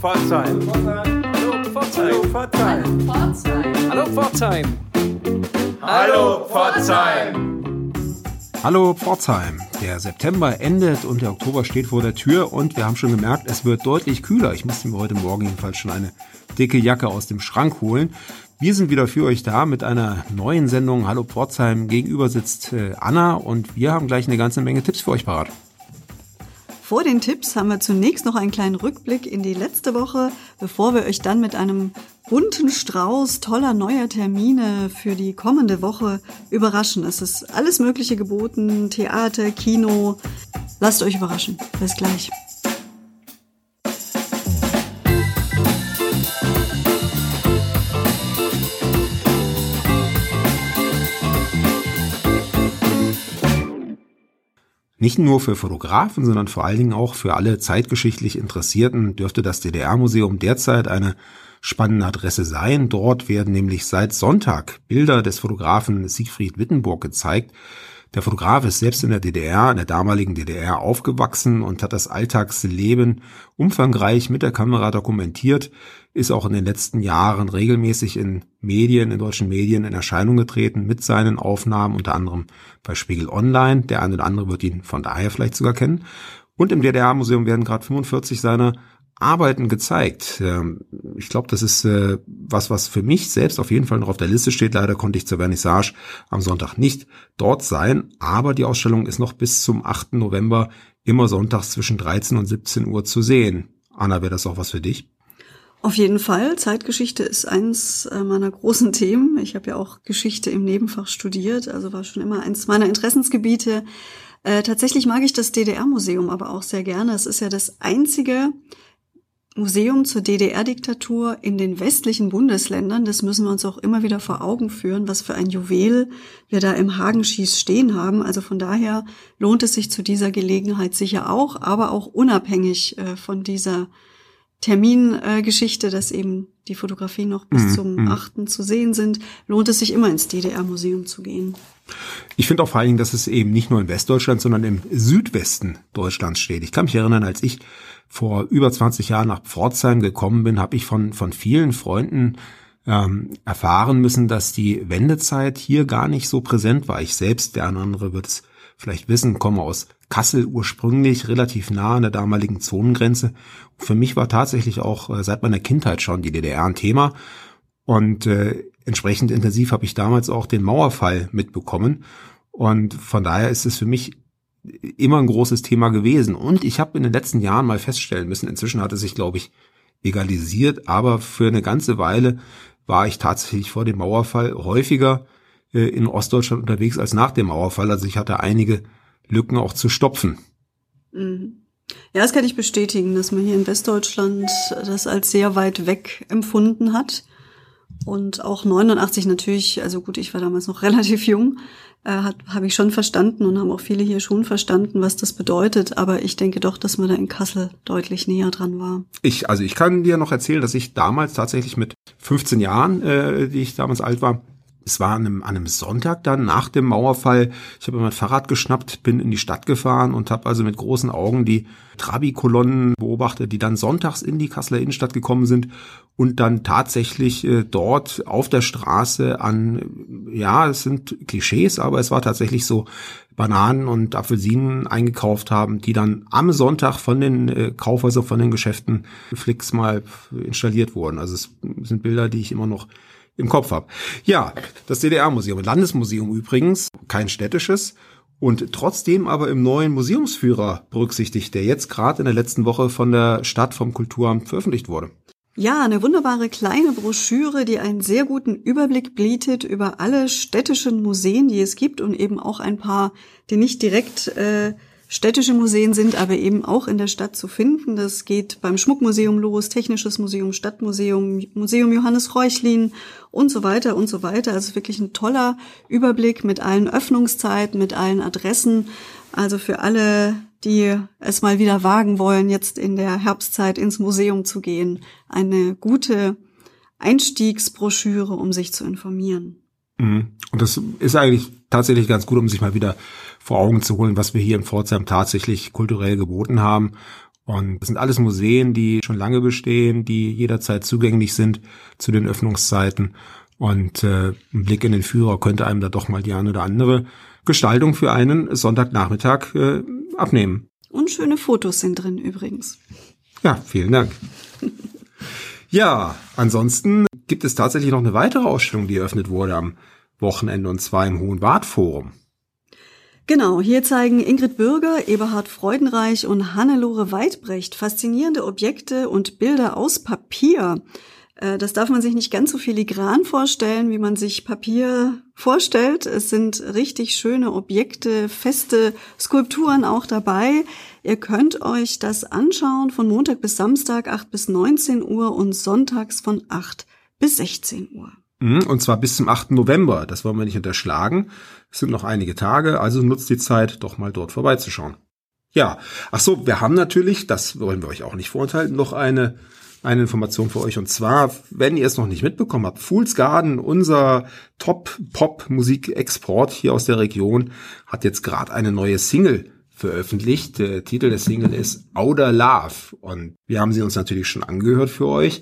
Pforzheim. Hallo Pforzheim. Hallo Pforzheim. Hallo Pforzheim. Hallo Pforzheim. Der September endet und der Oktober steht vor der Tür und wir haben schon gemerkt, es wird deutlich kühler. Ich musste mir heute Morgen jedenfalls schon eine dicke Jacke aus dem Schrank holen. Wir sind wieder für euch da mit einer neuen Sendung Hallo Pforzheim. Gegenüber sitzt äh, Anna und wir haben gleich eine ganze Menge Tipps für euch parat. Vor den Tipps haben wir zunächst noch einen kleinen Rückblick in die letzte Woche, bevor wir euch dann mit einem bunten Strauß toller neuer Termine für die kommende Woche überraschen. Es ist alles Mögliche geboten, Theater, Kino. Lasst euch überraschen. Bis gleich. Nicht nur für Fotografen, sondern vor allen Dingen auch für alle zeitgeschichtlich Interessierten dürfte das DDR-Museum derzeit eine spannende Adresse sein. Dort werden nämlich seit Sonntag Bilder des Fotografen Siegfried Wittenburg gezeigt. Der Fotograf ist selbst in der DDR, in der damaligen DDR aufgewachsen und hat das Alltagsleben umfangreich mit der Kamera dokumentiert, ist auch in den letzten Jahren regelmäßig in Medien, in deutschen Medien in Erscheinung getreten mit seinen Aufnahmen, unter anderem bei Spiegel Online. Der eine oder andere wird ihn von daher vielleicht sogar kennen. Und im DDR-Museum werden gerade 45 seiner Arbeiten gezeigt. Ähm, ich glaube, das ist äh, was, was für mich selbst auf jeden Fall noch auf der Liste steht. Leider konnte ich zur Vernissage am Sonntag nicht dort sein, aber die Ausstellung ist noch bis zum 8. November immer sonntags zwischen 13 und 17 Uhr zu sehen. Anna, wäre das auch was für dich? Auf jeden Fall. Zeitgeschichte ist eins äh, meiner großen Themen. Ich habe ja auch Geschichte im Nebenfach studiert, also war schon immer eins meiner Interessensgebiete. Äh, tatsächlich mag ich das DDR-Museum aber auch sehr gerne. Es ist ja das einzige Museum zur DDR-Diktatur in den westlichen Bundesländern. Das müssen wir uns auch immer wieder vor Augen führen, was für ein Juwel wir da im Hagenschieß stehen haben. Also von daher lohnt es sich zu dieser Gelegenheit sicher auch, aber auch unabhängig äh, von dieser Termingeschichte, dass eben die Fotografien noch bis mhm. zum 8. Mhm. zu sehen sind, lohnt es sich immer ins DDR-Museum zu gehen. Ich finde auch vor allen Dingen, dass es eben nicht nur in Westdeutschland, sondern im Südwesten Deutschlands steht. Ich kann mich erinnern, als ich vor über 20 Jahren nach Pforzheim gekommen bin, habe ich von, von vielen Freunden ähm, erfahren müssen, dass die Wendezeit hier gar nicht so präsent war. Ich selbst, der andere wird es vielleicht wissen, komme aus Kassel ursprünglich, relativ nah an der damaligen Zonengrenze. Für mich war tatsächlich auch äh, seit meiner Kindheit schon die DDR ein Thema. Und äh, entsprechend intensiv habe ich damals auch den Mauerfall mitbekommen. Und von daher ist es für mich immer ein großes Thema gewesen. Und ich habe in den letzten Jahren mal feststellen müssen, inzwischen hat es sich, glaube ich, egalisiert, aber für eine ganze Weile war ich tatsächlich vor dem Mauerfall häufiger äh, in Ostdeutschland unterwegs als nach dem Mauerfall. Also ich hatte einige Lücken auch zu stopfen. Mhm. Ja, das kann ich bestätigen, dass man hier in Westdeutschland das als sehr weit weg empfunden hat. Und auch 89 natürlich, also gut, ich war damals noch relativ jung, äh, habe ich schon verstanden und haben auch viele hier schon verstanden, was das bedeutet. Aber ich denke doch, dass man da in Kassel deutlich näher dran war. Ich, also ich kann dir noch erzählen, dass ich damals tatsächlich mit 15 Jahren, äh, die ich damals alt war, es war an einem, an einem Sonntag dann nach dem Mauerfall. Ich habe mein Fahrrad geschnappt, bin in die Stadt gefahren und habe also mit großen Augen die Trabi-Kolonnen beobachtet, die dann sonntags in die Kasseler Innenstadt gekommen sind und dann tatsächlich äh, dort auf der Straße an, ja, es sind Klischees, aber es war tatsächlich so, Bananen und Apfelsinen eingekauft haben, die dann am Sonntag von den äh, Kaufhäusern, von den Geschäften Flix mal installiert wurden. Also es sind Bilder, die ich immer noch im Kopf habe. Ja, das DDR-Museum, Landesmuseum übrigens, kein städtisches und trotzdem aber im neuen Museumsführer berücksichtigt, der jetzt gerade in der letzten Woche von der Stadt vom Kulturamt veröffentlicht wurde. Ja, eine wunderbare kleine Broschüre, die einen sehr guten Überblick bietet über alle städtischen Museen, die es gibt und eben auch ein paar, die nicht direkt äh, städtische Museen sind aber eben auch in der Stadt zu finden. Das geht beim Schmuckmuseum los, Technisches Museum, Stadtmuseum, Museum Johannes Reuchlin und so weiter und so weiter. Also wirklich ein toller Überblick mit allen Öffnungszeiten, mit allen Adressen. Also für alle, die es mal wieder wagen wollen, jetzt in der Herbstzeit ins Museum zu gehen, eine gute Einstiegsbroschüre, um sich zu informieren. Mhm. Und das ist eigentlich tatsächlich ganz gut, um sich mal wieder vor Augen zu holen, was wir hier in Pforzheim tatsächlich kulturell geboten haben. Und das sind alles Museen, die schon lange bestehen, die jederzeit zugänglich sind zu den Öffnungszeiten. Und äh, ein Blick in den Führer könnte einem da doch mal die eine oder andere Gestaltung für einen Sonntagnachmittag äh, abnehmen. Und schöne Fotos sind drin übrigens. Ja, vielen Dank. ja, ansonsten gibt es tatsächlich noch eine weitere Ausstellung, die eröffnet wurde am Wochenende und zwar im Hohen Bad Forum. Genau, hier zeigen Ingrid Bürger, Eberhard Freudenreich und Hannelore Weidbrecht faszinierende Objekte und Bilder aus Papier. Äh, das darf man sich nicht ganz so filigran vorstellen, wie man sich Papier vorstellt. Es sind richtig schöne Objekte, feste Skulpturen auch dabei. Ihr könnt euch das anschauen von Montag bis Samstag 8 bis 19 Uhr und sonntags von 8 bis 16 Uhr. Mhm, und zwar bis zum 8. November. Das wollen wir nicht unterschlagen. Es sind noch einige Tage, also nutzt die Zeit, doch mal dort vorbeizuschauen. Ja, ach so, wir haben natürlich, das wollen wir euch auch nicht vorenthalten, noch eine, eine Information für euch. Und zwar, wenn ihr es noch nicht mitbekommen habt, Fool's Garden, unser Top-Pop-Musik-Export hier aus der Region, hat jetzt gerade eine neue Single veröffentlicht. Der Titel der Single ist Outer Love und wir haben sie uns natürlich schon angehört für euch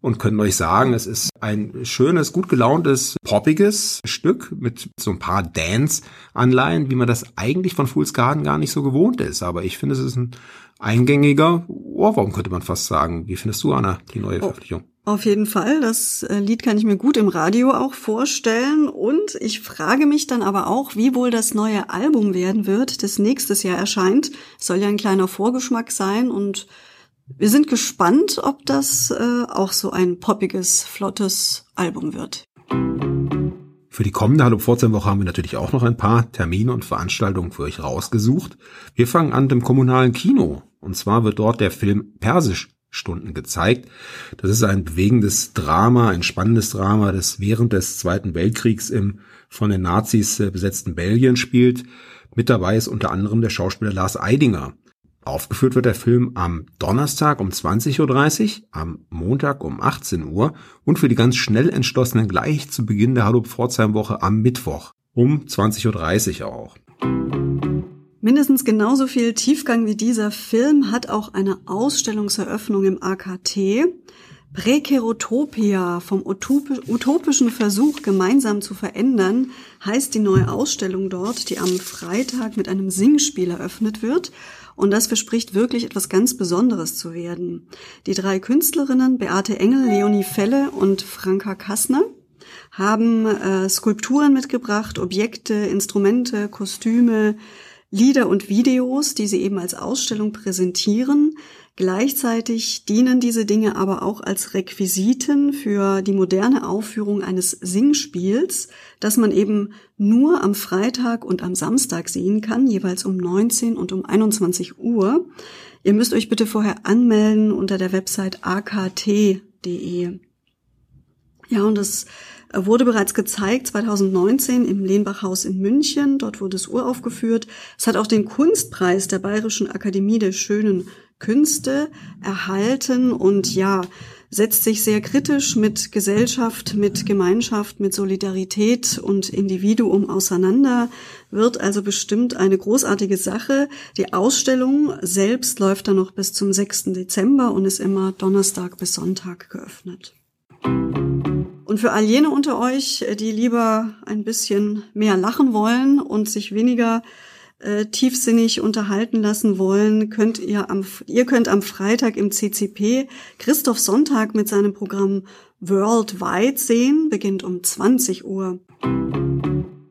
und können euch sagen, es ist ein schönes, gut gelauntes, poppiges Stück mit so ein paar Dance-Anleihen, wie man das eigentlich von Fool's Garden gar nicht so gewohnt ist. Aber ich finde, es ist ein eingängiger Ohrwurm, könnte man fast sagen. Wie findest du, Anna, die neue oh. Veröffentlichung? Auf jeden Fall. Das äh, Lied kann ich mir gut im Radio auch vorstellen. Und ich frage mich dann aber auch, wie wohl das neue Album werden wird, das nächstes Jahr erscheint. Soll ja ein kleiner Vorgeschmack sein. Und wir sind gespannt, ob das äh, auch so ein poppiges, flottes Album wird. Für die kommende Hallo Pforzheim-Woche haben wir natürlich auch noch ein paar Termine und Veranstaltungen für euch rausgesucht. Wir fangen an dem kommunalen Kino. Und zwar wird dort der Film Persisch Stunden gezeigt. Das ist ein bewegendes Drama, ein spannendes Drama, das während des Zweiten Weltkriegs im von den Nazis äh, besetzten Belgien spielt. Mit dabei ist unter anderem der Schauspieler Lars Eidinger. Aufgeführt wird der Film am Donnerstag um 20.30 Uhr, am Montag um 18 Uhr und für die ganz schnell entschlossenen gleich zu Beginn der Hallo Pforzheim Woche am Mittwoch um 20.30 Uhr auch. Mindestens genauso viel Tiefgang wie dieser Film hat auch eine Ausstellungseröffnung im AKT. Präkerotopia vom utopischen Versuch gemeinsam zu verändern heißt die neue Ausstellung dort, die am Freitag mit einem Singspiel eröffnet wird. Und das verspricht wirklich etwas ganz Besonderes zu werden. Die drei Künstlerinnen Beate Engel, Leonie Felle und Franka Kassner haben äh, Skulpturen mitgebracht, Objekte, Instrumente, Kostüme, Lieder und Videos, die sie eben als Ausstellung präsentieren. Gleichzeitig dienen diese Dinge aber auch als Requisiten für die moderne Aufführung eines Singspiels, das man eben nur am Freitag und am Samstag sehen kann, jeweils um 19 und um 21 Uhr. Ihr müsst euch bitte vorher anmelden unter der Website akt.de. Ja, und das wurde bereits gezeigt 2019 im Lehnbachhaus in München. Dort wurde es uraufgeführt. Es hat auch den Kunstpreis der Bayerischen Akademie der Schönen Künste erhalten und ja, setzt sich sehr kritisch mit Gesellschaft, mit Gemeinschaft, mit Solidarität und Individuum auseinander, wird also bestimmt eine großartige Sache. Die Ausstellung selbst läuft dann noch bis zum 6. Dezember und ist immer Donnerstag bis Sonntag geöffnet. Und für all jene unter euch, die lieber ein bisschen mehr lachen wollen und sich weniger äh, tiefsinnig unterhalten lassen wollen, könnt ihr am, ihr könnt am Freitag im CCP Christoph Sonntag mit seinem Programm Worldwide sehen, beginnt um 20 Uhr.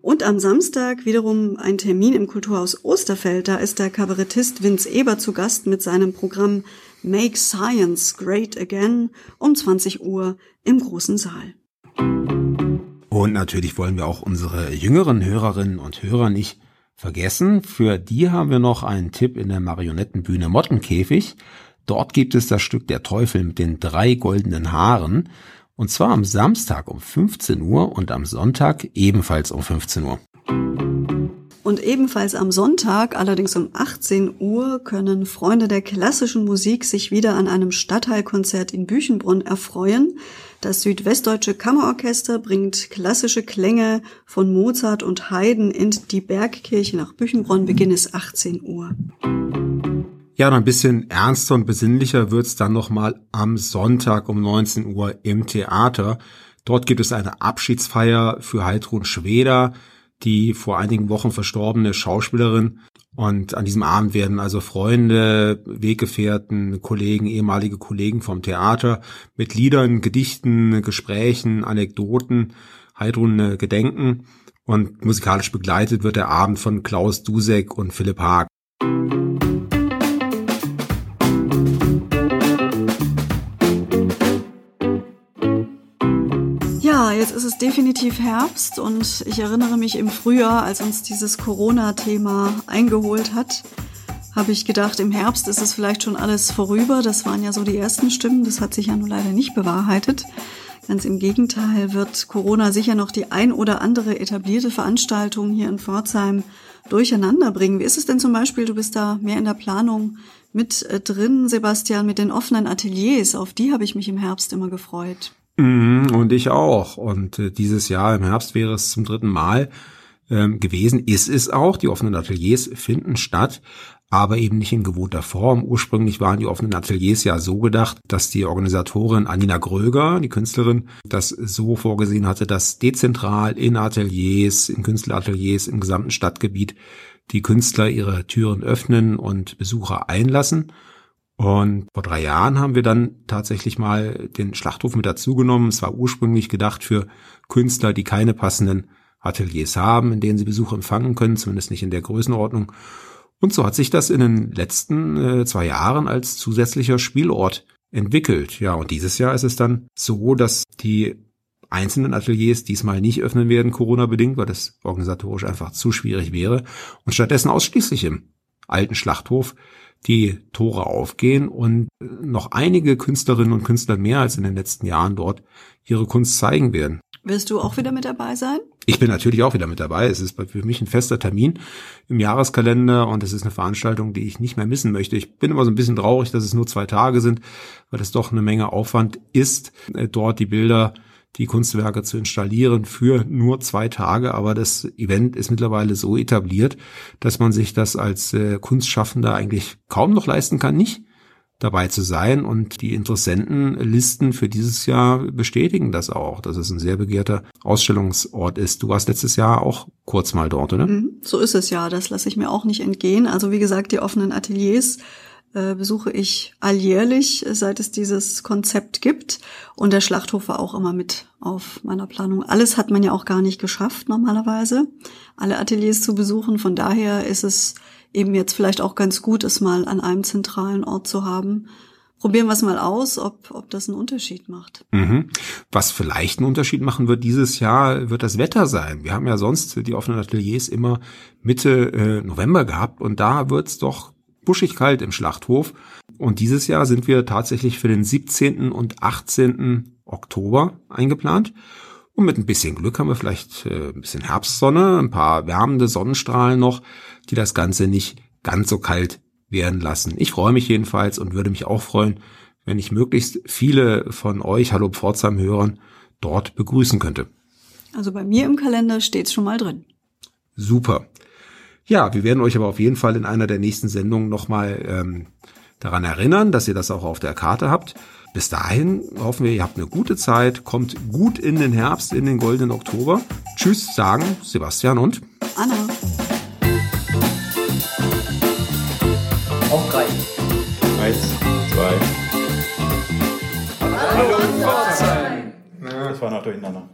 Und am Samstag wiederum ein Termin im Kulturhaus Osterfeld. Da ist der Kabarettist Vince Eber zu Gast mit seinem Programm Make Science Great Again um 20 Uhr im großen Saal. Und natürlich wollen wir auch unsere jüngeren Hörerinnen und Hörer nicht vergessen. Für die haben wir noch einen Tipp in der Marionettenbühne Mottenkäfig. Dort gibt es das Stück Der Teufel mit den drei goldenen Haaren. Und zwar am Samstag um 15 Uhr und am Sonntag ebenfalls um 15 Uhr. Und ebenfalls am Sonntag, allerdings um 18 Uhr, können Freunde der klassischen Musik sich wieder an einem Stadtteilkonzert in Büchenbrunn erfreuen. Das Südwestdeutsche Kammerorchester bringt klassische Klänge von Mozart und Haydn in die Bergkirche nach Büchenbronn. Beginn ist 18 Uhr. Ja, ein bisschen ernster und besinnlicher wird's dann nochmal am Sonntag um 19 Uhr im Theater. Dort gibt es eine Abschiedsfeier für Heidrun Schweder, die vor einigen Wochen verstorbene Schauspielerin. Und an diesem Abend werden also Freunde, Weggefährten, Kollegen, ehemalige Kollegen vom Theater mit Liedern, Gedichten, Gesprächen, Anekdoten Heidrun gedenken. Und musikalisch begleitet wird der Abend von Klaus Dusek und Philipp Haag. Jetzt ist es definitiv Herbst und ich erinnere mich im Frühjahr, als uns dieses Corona-Thema eingeholt hat, habe ich gedacht, im Herbst ist es vielleicht schon alles vorüber. Das waren ja so die ersten Stimmen. Das hat sich ja nun leider nicht bewahrheitet. Ganz im Gegenteil wird Corona sicher noch die ein oder andere etablierte Veranstaltung hier in Pforzheim durcheinander bringen. Wie ist es denn zum Beispiel, du bist da mehr in der Planung mit äh, drin, Sebastian, mit den offenen Ateliers. Auf die habe ich mich im Herbst immer gefreut. Mhm, und ich auch. Und äh, dieses Jahr im Herbst wäre es zum dritten Mal ähm, gewesen. Ist es auch. Die offenen Ateliers finden statt, aber eben nicht in gewohnter Form. Ursprünglich waren die offenen Ateliers ja so gedacht, dass die Organisatorin Anina Gröger, die Künstlerin, das so vorgesehen hatte, dass dezentral in Ateliers, in Künstlerateliers im gesamten Stadtgebiet die Künstler ihre Türen öffnen und Besucher einlassen. Und vor drei Jahren haben wir dann tatsächlich mal den Schlachthof mit dazugenommen. Es war ursprünglich gedacht für Künstler, die keine passenden Ateliers haben, in denen sie Besuch empfangen können, zumindest nicht in der Größenordnung. Und so hat sich das in den letzten äh, zwei Jahren als zusätzlicher Spielort entwickelt. Ja, und dieses Jahr ist es dann so, dass die einzelnen Ateliers diesmal nicht öffnen werden, Corona-bedingt, weil das organisatorisch einfach zu schwierig wäre. Und stattdessen ausschließlich im alten Schlachthof die Tore aufgehen und noch einige Künstlerinnen und Künstler mehr als in den letzten Jahren dort ihre Kunst zeigen werden. Wirst du auch wieder mit dabei sein? Ich bin natürlich auch wieder mit dabei. Es ist für mich ein fester Termin im Jahreskalender und es ist eine Veranstaltung, die ich nicht mehr missen möchte. Ich bin immer so ein bisschen traurig, dass es nur zwei Tage sind, weil es doch eine Menge Aufwand ist, äh, dort die Bilder die Kunstwerke zu installieren für nur zwei Tage. Aber das Event ist mittlerweile so etabliert, dass man sich das als äh, Kunstschaffender eigentlich kaum noch leisten kann, nicht dabei zu sein. Und die Interessentenlisten für dieses Jahr bestätigen das auch, dass es ein sehr begehrter Ausstellungsort ist. Du warst letztes Jahr auch kurz mal dort, oder? Mhm, so ist es ja. Das lasse ich mir auch nicht entgehen. Also wie gesagt, die offenen Ateliers äh, besuche ich alljährlich, seit es dieses Konzept gibt. Und der Schlachthof war auch immer mit auf meiner Planung. Alles hat man ja auch gar nicht geschafft normalerweise, alle Ateliers zu besuchen. Von daher ist es eben jetzt vielleicht auch ganz gut, es mal an einem zentralen Ort zu haben. Probieren wir es mal aus, ob, ob das einen Unterschied macht. Mhm. Was vielleicht einen Unterschied machen wird dieses Jahr, wird das Wetter sein. Wir haben ja sonst die offenen Ateliers immer Mitte äh, November gehabt und da wird's doch buschig kalt im Schlachthof. Und dieses Jahr sind wir tatsächlich für den 17. und 18. Oktober eingeplant. Und mit ein bisschen Glück haben wir vielleicht äh, ein bisschen Herbstsonne, ein paar wärmende Sonnenstrahlen noch, die das Ganze nicht ganz so kalt werden lassen. Ich freue mich jedenfalls und würde mich auch freuen, wenn ich möglichst viele von euch, Hallo Pforzheim-Hörern, dort begrüßen könnte. Also bei mir im Kalender steht's schon mal drin. Super. Ja, wir werden euch aber auf jeden Fall in einer der nächsten Sendungen nochmal ähm, daran erinnern, dass ihr das auch auf der Karte habt. Bis dahin hoffen wir, ihr habt eine gute Zeit, kommt gut in den Herbst, in den goldenen Oktober. Tschüss, sagen Sebastian und Anna. Auf drei. Eins, zwei. Hallo Pforzheim. Das war noch durcheinander.